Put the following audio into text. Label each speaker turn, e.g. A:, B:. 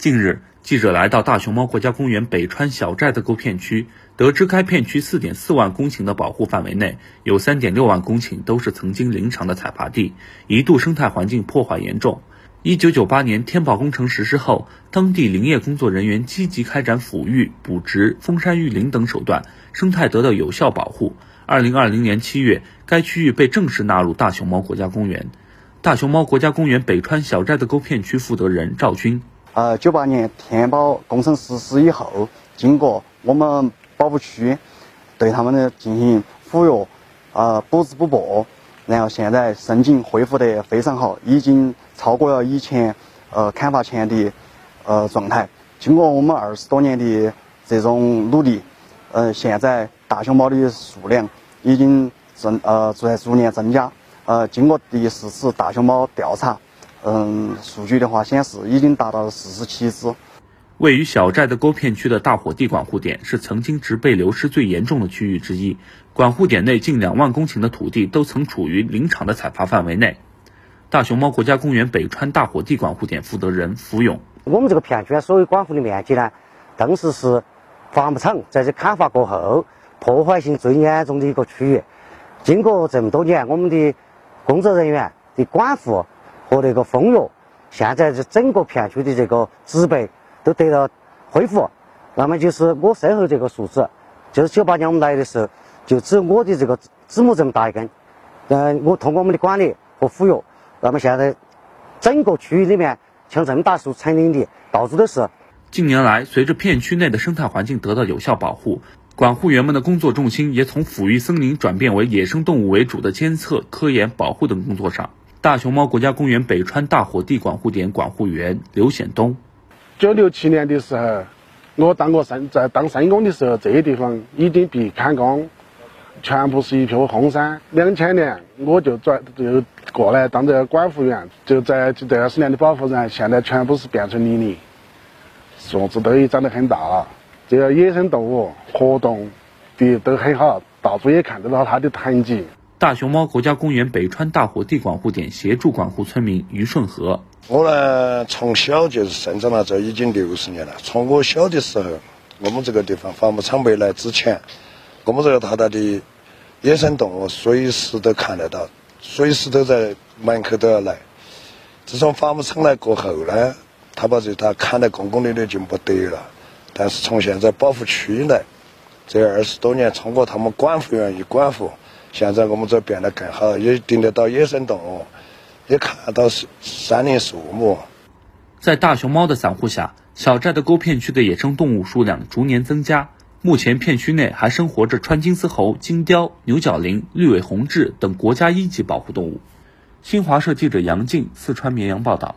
A: 近日，记者来到大熊猫国家公园北川小寨子沟片区，得知该片区4.4万公顷的保护范围内，有3.6万公顷都是曾经林场的采伐地，一度生态环境破坏严重。1998年天保工程实施后，当地林业工作人员积极开展抚育、补植、封山育林等手段，生态得到有效保护。2020年7月，该区域被正式纳入大熊猫国家公园。大熊猫国家公园北川小寨子沟片区负责人赵军。
B: 呃，九八年天保工程实施以后，经过我们保护区对他们的进行抚育、呃补植补播，然后现在生境恢复得非常好，已经超过了以前呃砍伐前的呃状态。经过我们二十多年的这种努力，呃，现在大熊猫的数量已经增呃在逐年增加。呃，经过第四次大熊猫调查。嗯，数据的话显示已经达到了四十七只。
A: 位于小寨的沟片区的大火地管护点是曾经植被流失最严重的区域之一，管护点内近两万公顷的土地都曾处于林场的采伐范围内。大熊猫国家公园北川大火地管护点负责人福勇：
C: 我们这个片区所有管护的面积呢，当时是伐木场在这砍伐过后破坏性最严重的一个区域。经过这么多年，我们的工作人员的管护。和那个丰育，现在这整个片区的这个植被都得到恢复。那么就是我身后这个树枝，就是九八年我们来的时候，就只有我的这个指拇这么大一根。嗯，我通过我们的管理和抚育，那么现在整个区域里面像这么大树成林的，到处都是。
A: 近年来，随着片区内的生态环境得到有效保护，管护员们的工作重心也从抚育森林转变为野生动物为主的监测、科研、保护等工作上。大熊猫国家公园北川大火地管护点管护员刘显东：
D: 九六七年的时候，我当过生在当生工的时候，这些地方已经被砍光，全部是一片荒山。两千年我就转就过来当这个管护员，就在这二十年的保护人，现在全部是变成泥泞，树子都已长得很大了。这个野生动物活动的都很好，到处也看得到它的痕迹。
A: 大熊猫国家公园北川大火地管护点协助管护村民于顺和。
E: 我呢，从小就是生长了这已经六十年了。从我小的时候，我们这个地方伐木场没来之前，我们这个大大的野生动物随时都看得到，随时都在门口都要来。自从伐木场来过后呢，他把这他砍得公公的的就没得了。但是从现在保护区来，这二十多年，通过他们管护员一管护。现在我们这变得更好，也盯得到野生动物，也看到山林树木。
A: 在大熊猫的伞护下，小寨的沟片区的野生动物数量逐年增加。目前片区内还生活着川金丝猴、金雕、牛角羚、绿尾红雉等国家一级保护动物。新华社记者杨静，四川绵阳报道。